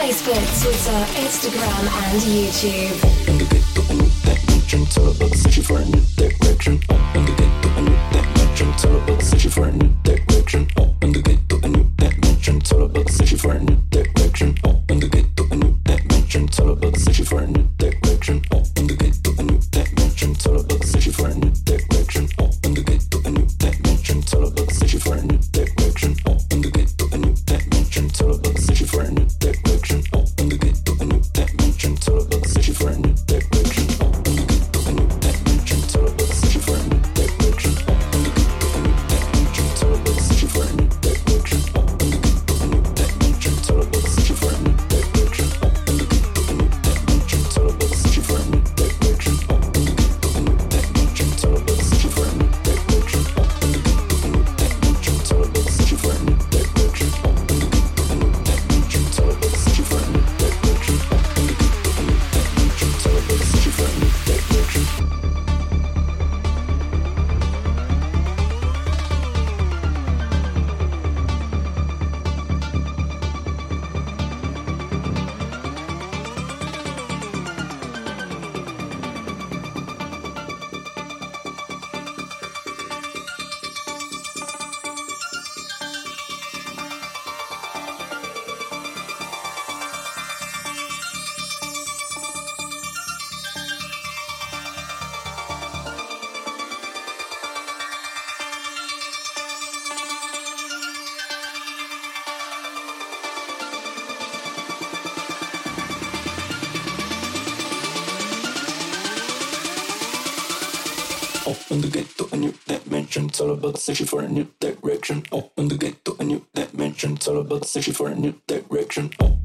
Facebook, Twitter, Instagram, and YouTube. A new direction, I'll get new direction, for a new Open the gate to a new dimension. It's all about searching for a new direction. Open the gate to a new dimension. It's all about searching for a new direction. Open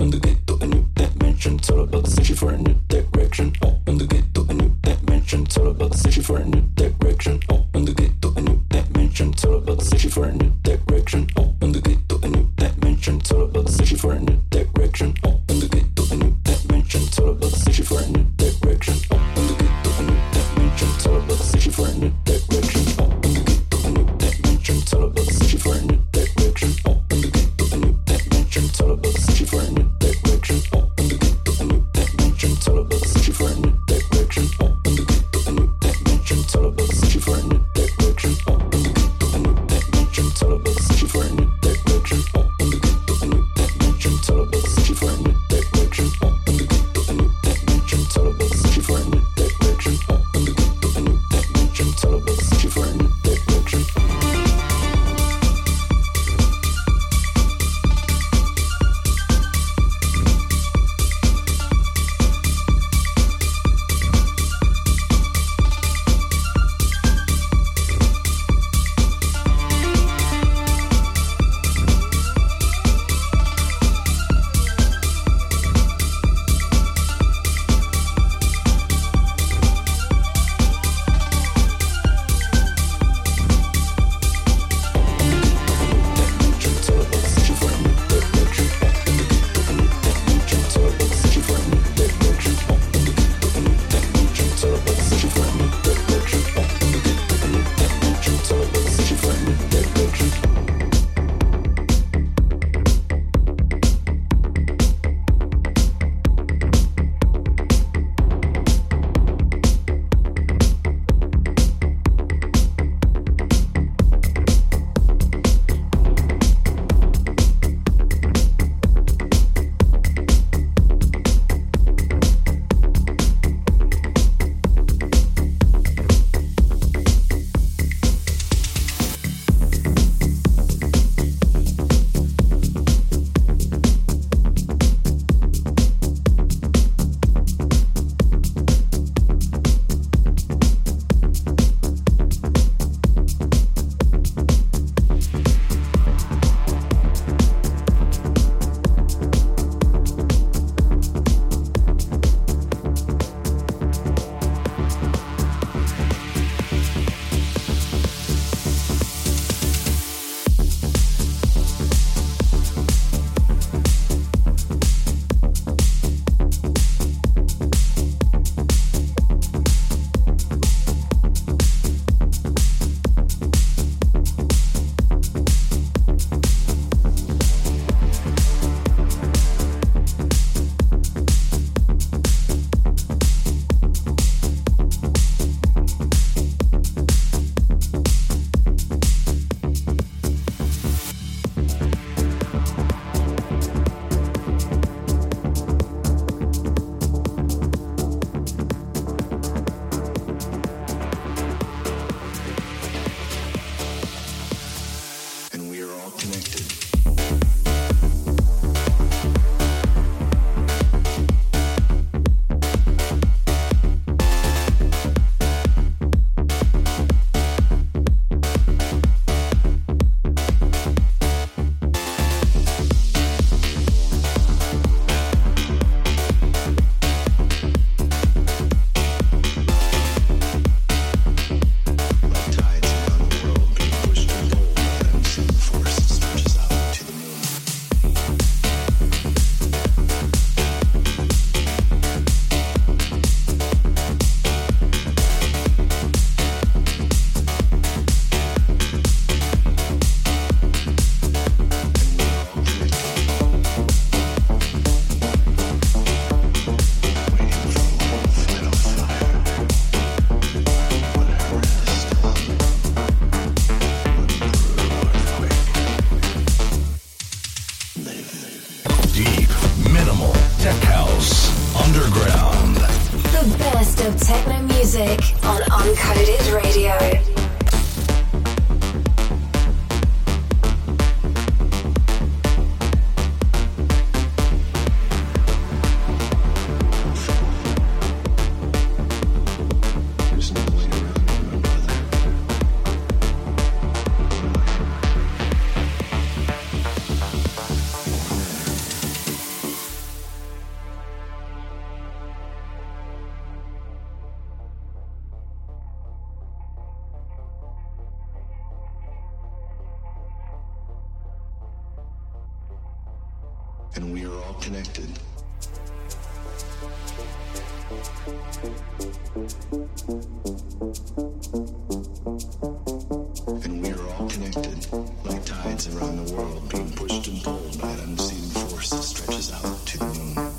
and we are all connected. And we are all connected, like tides around the world being pushed and pulled by an unseen force that stretches out to the moon.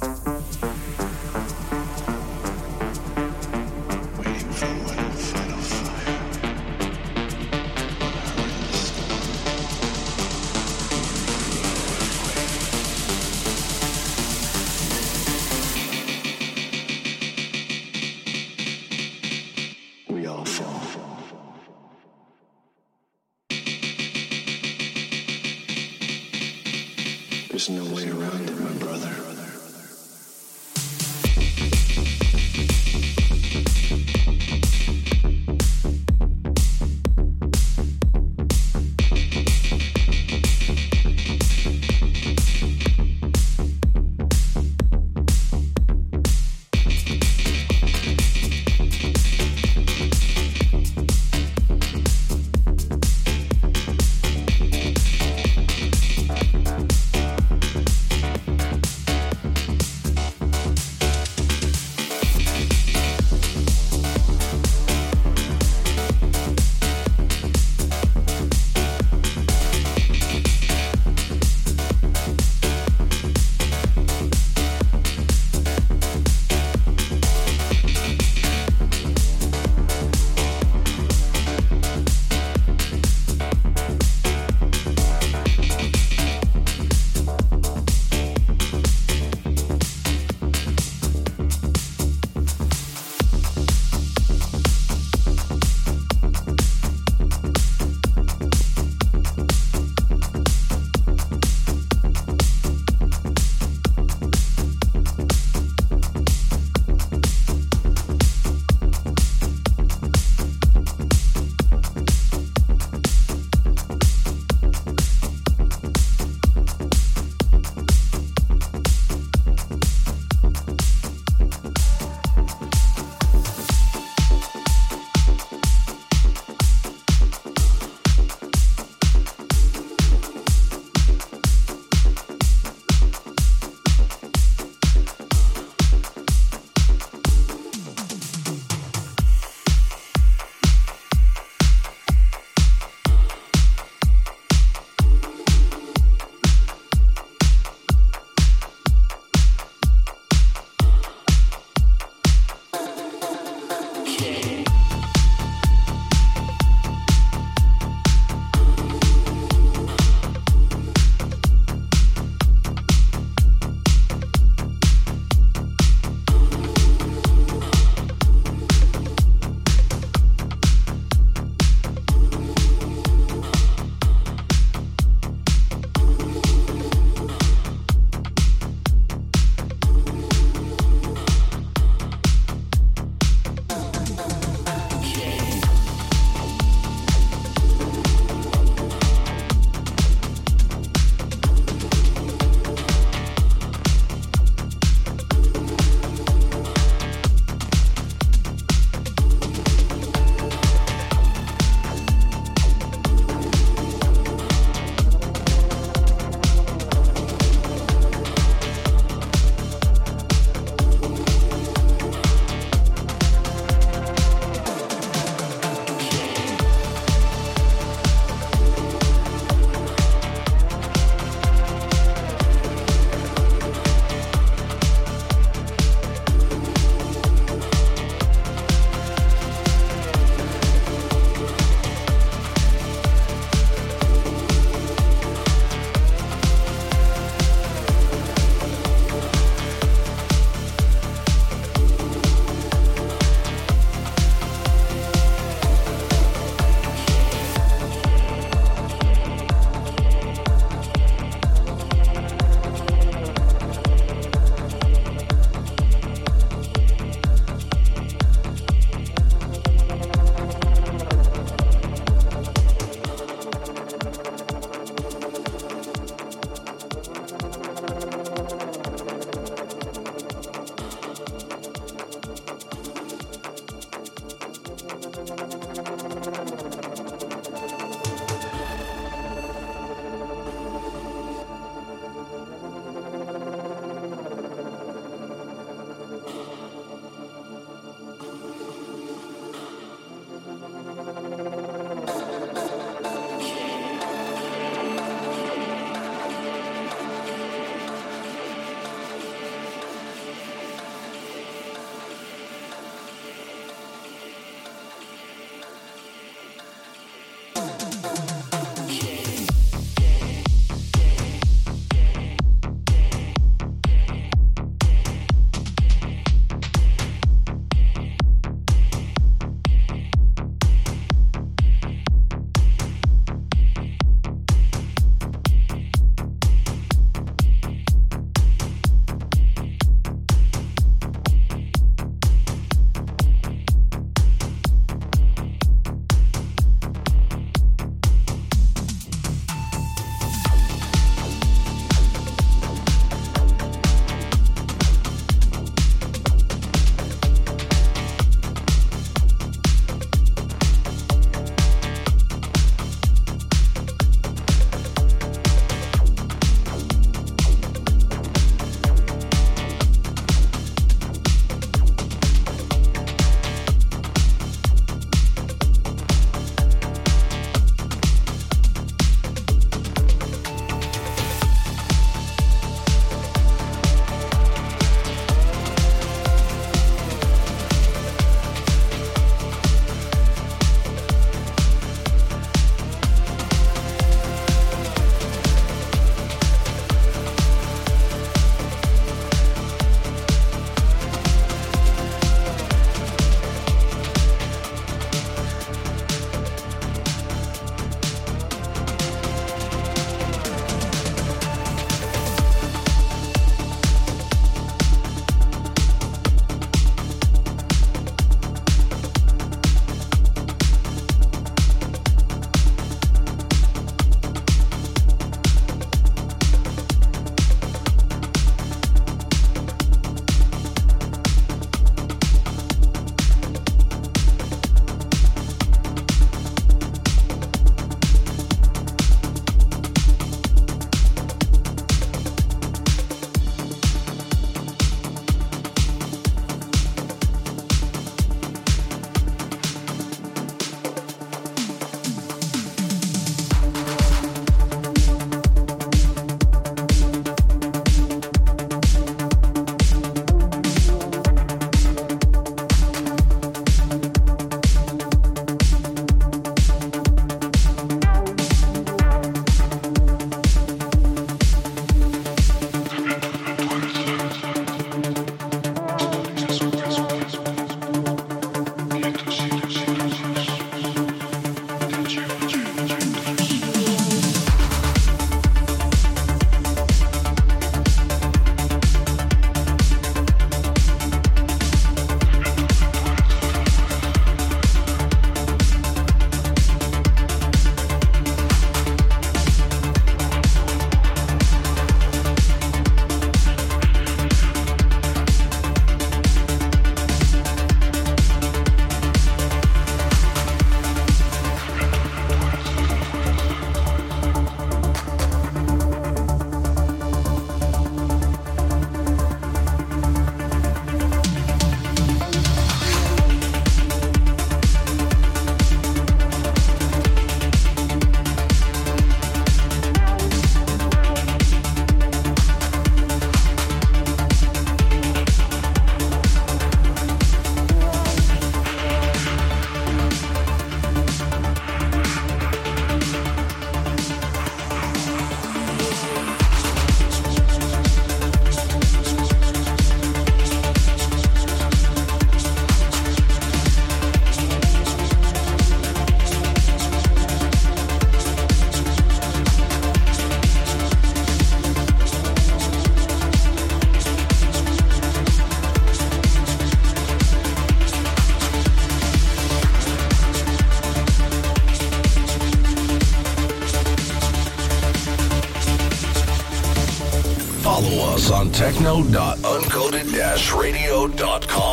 techno.uncoded-radio.com.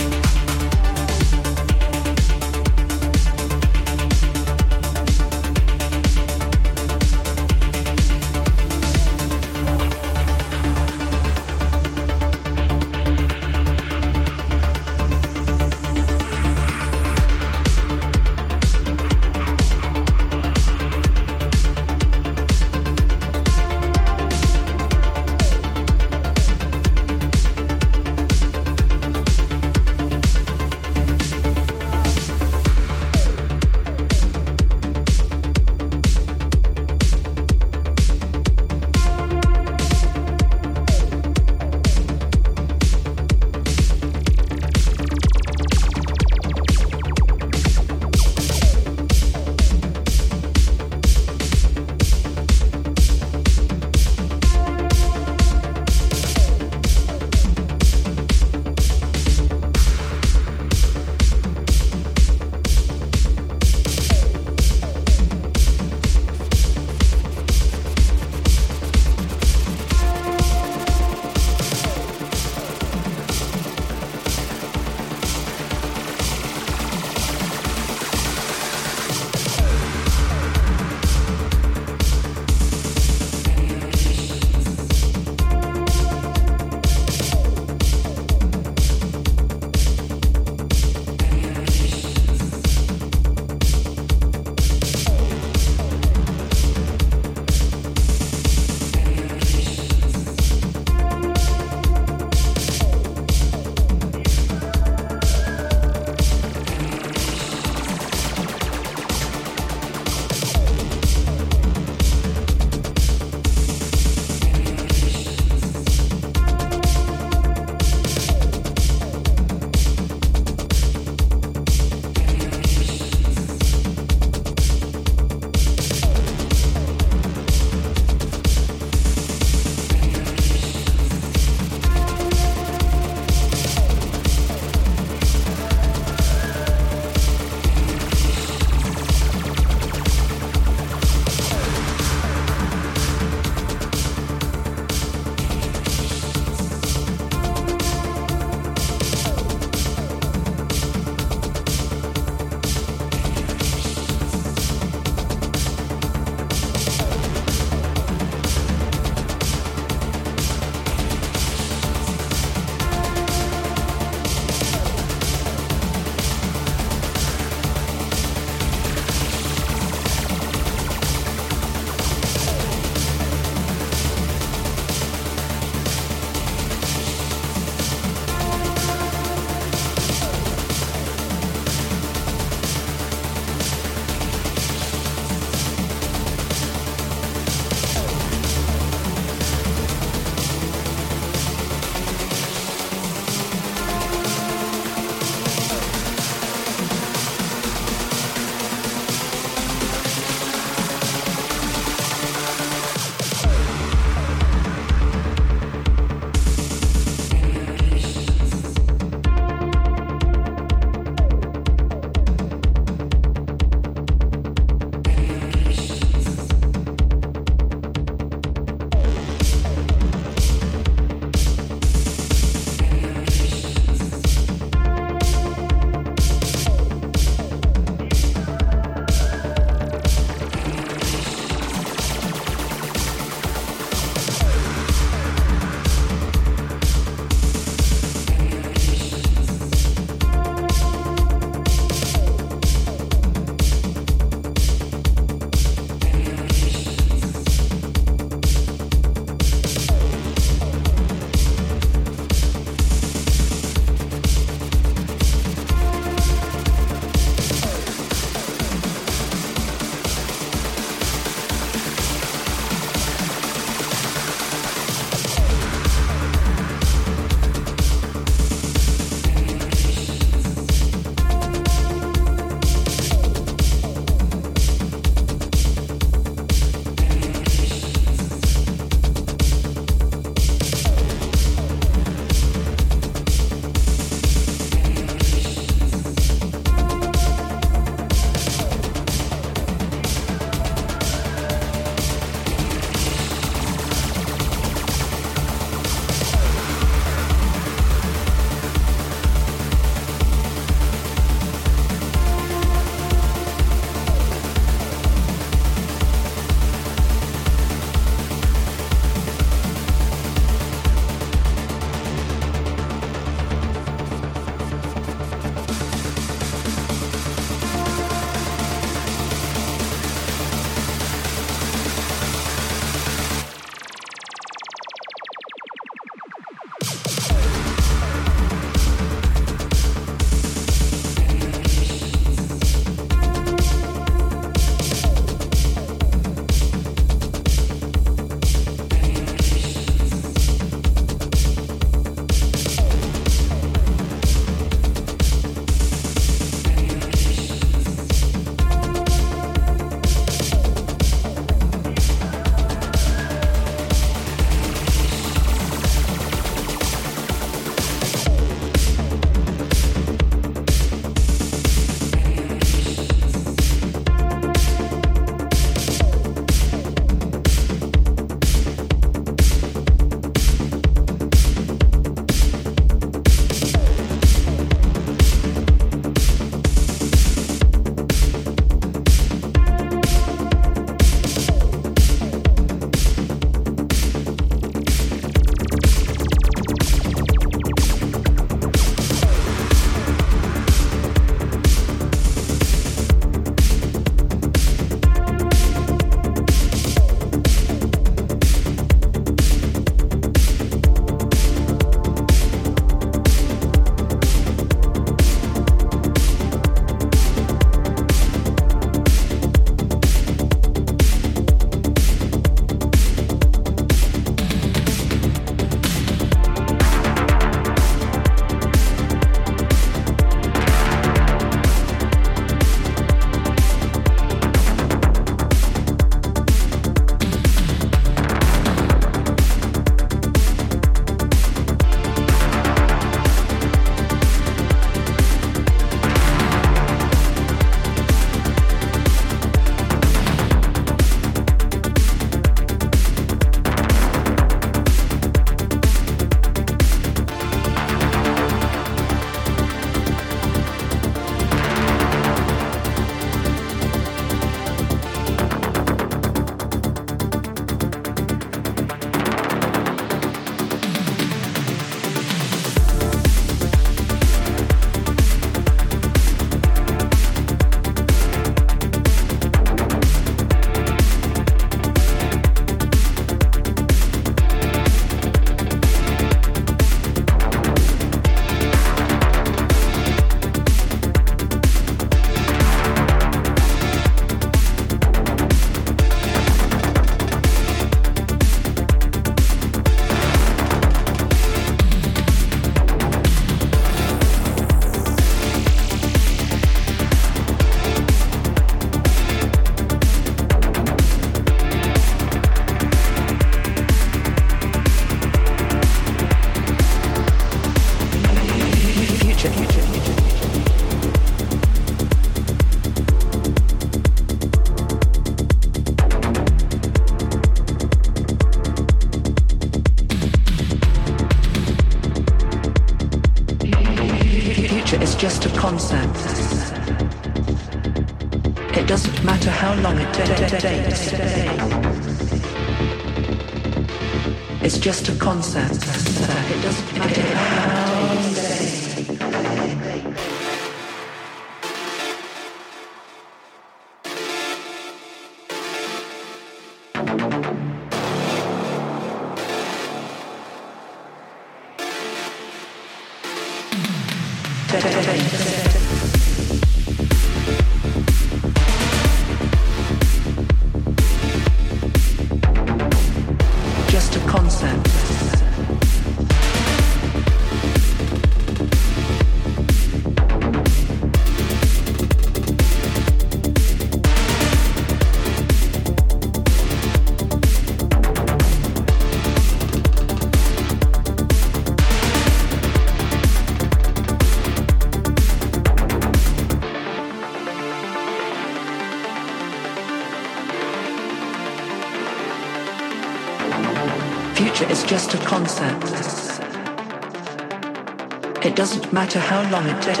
doesn't matter how long it takes.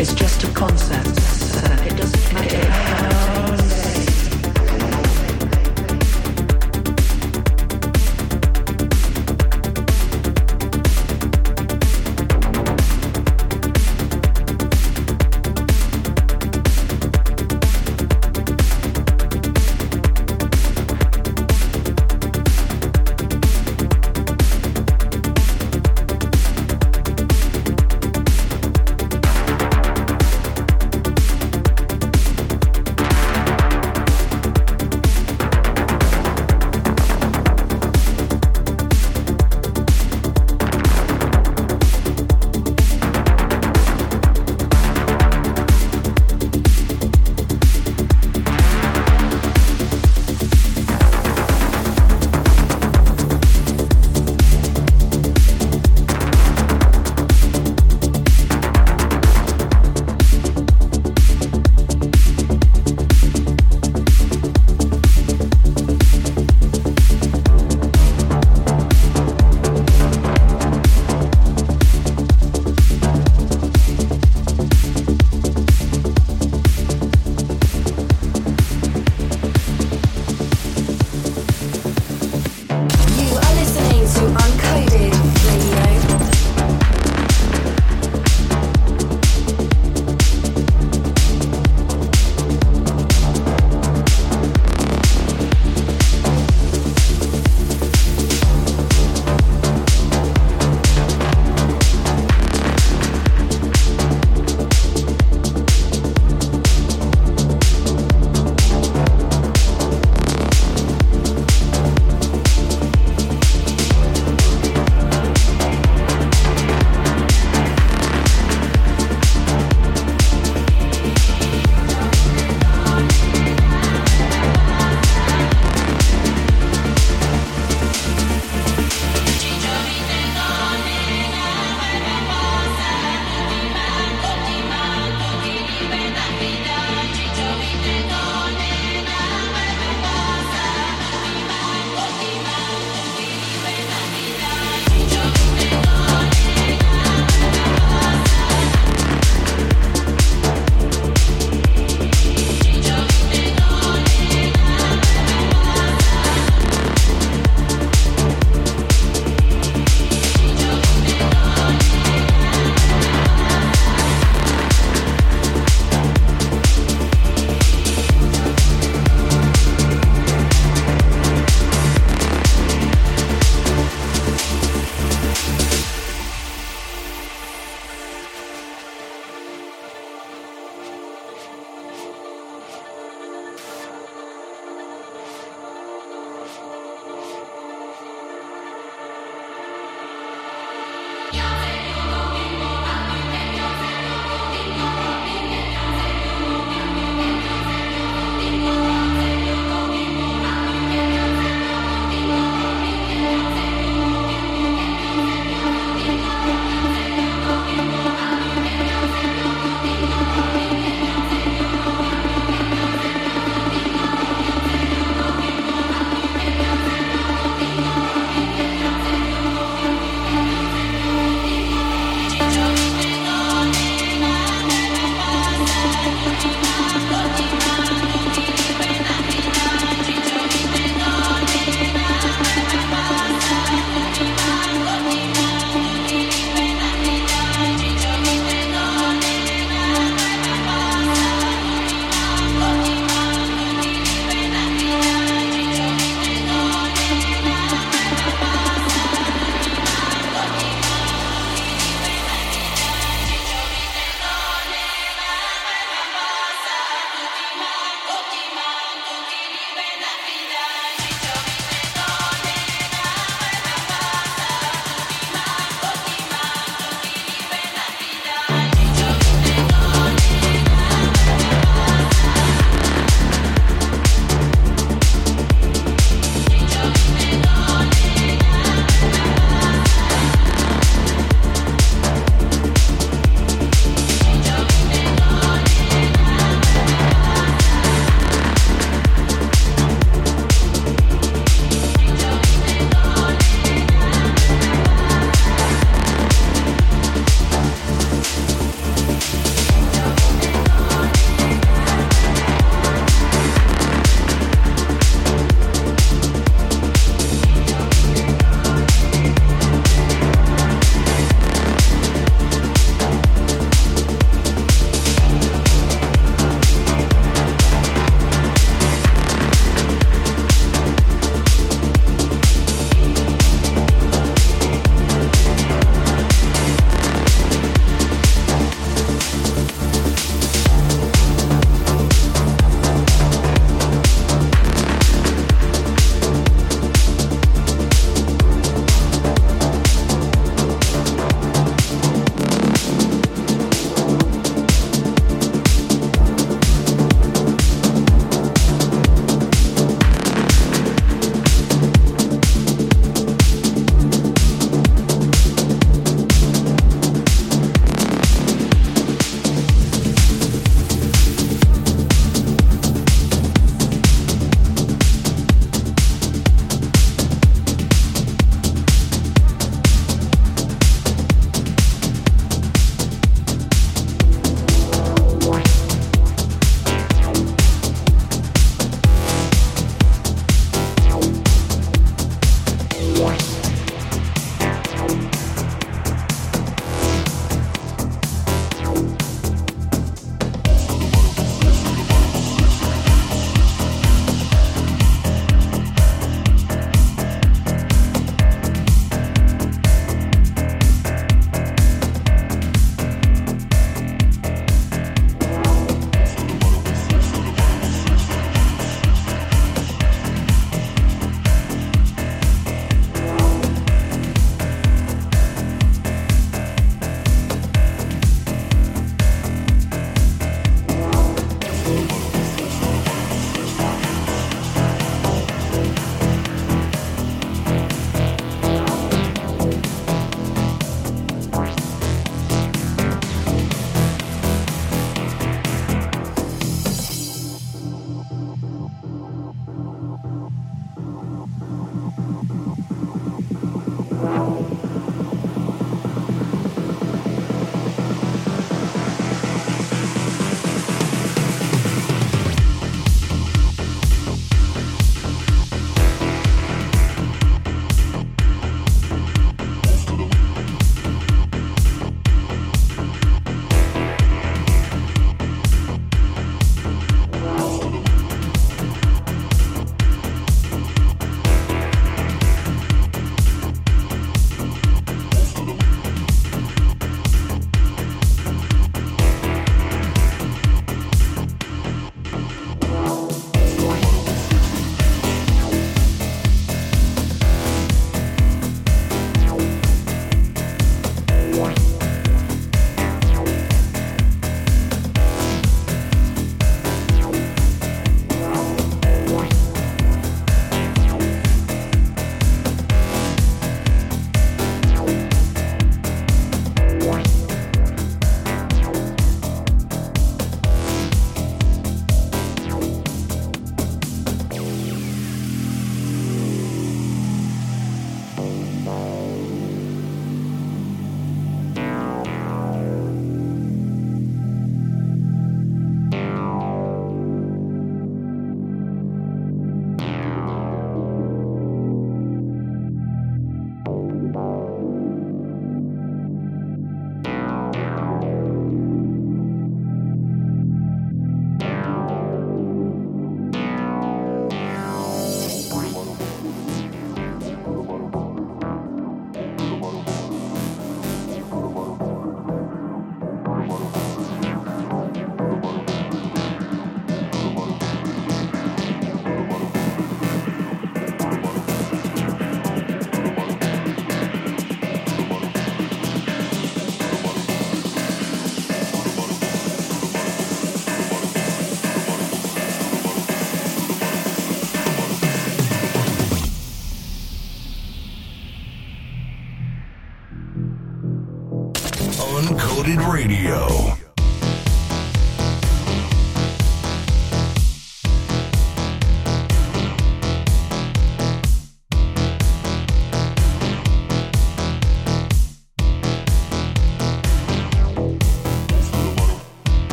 It's just a concept. It doesn't matter how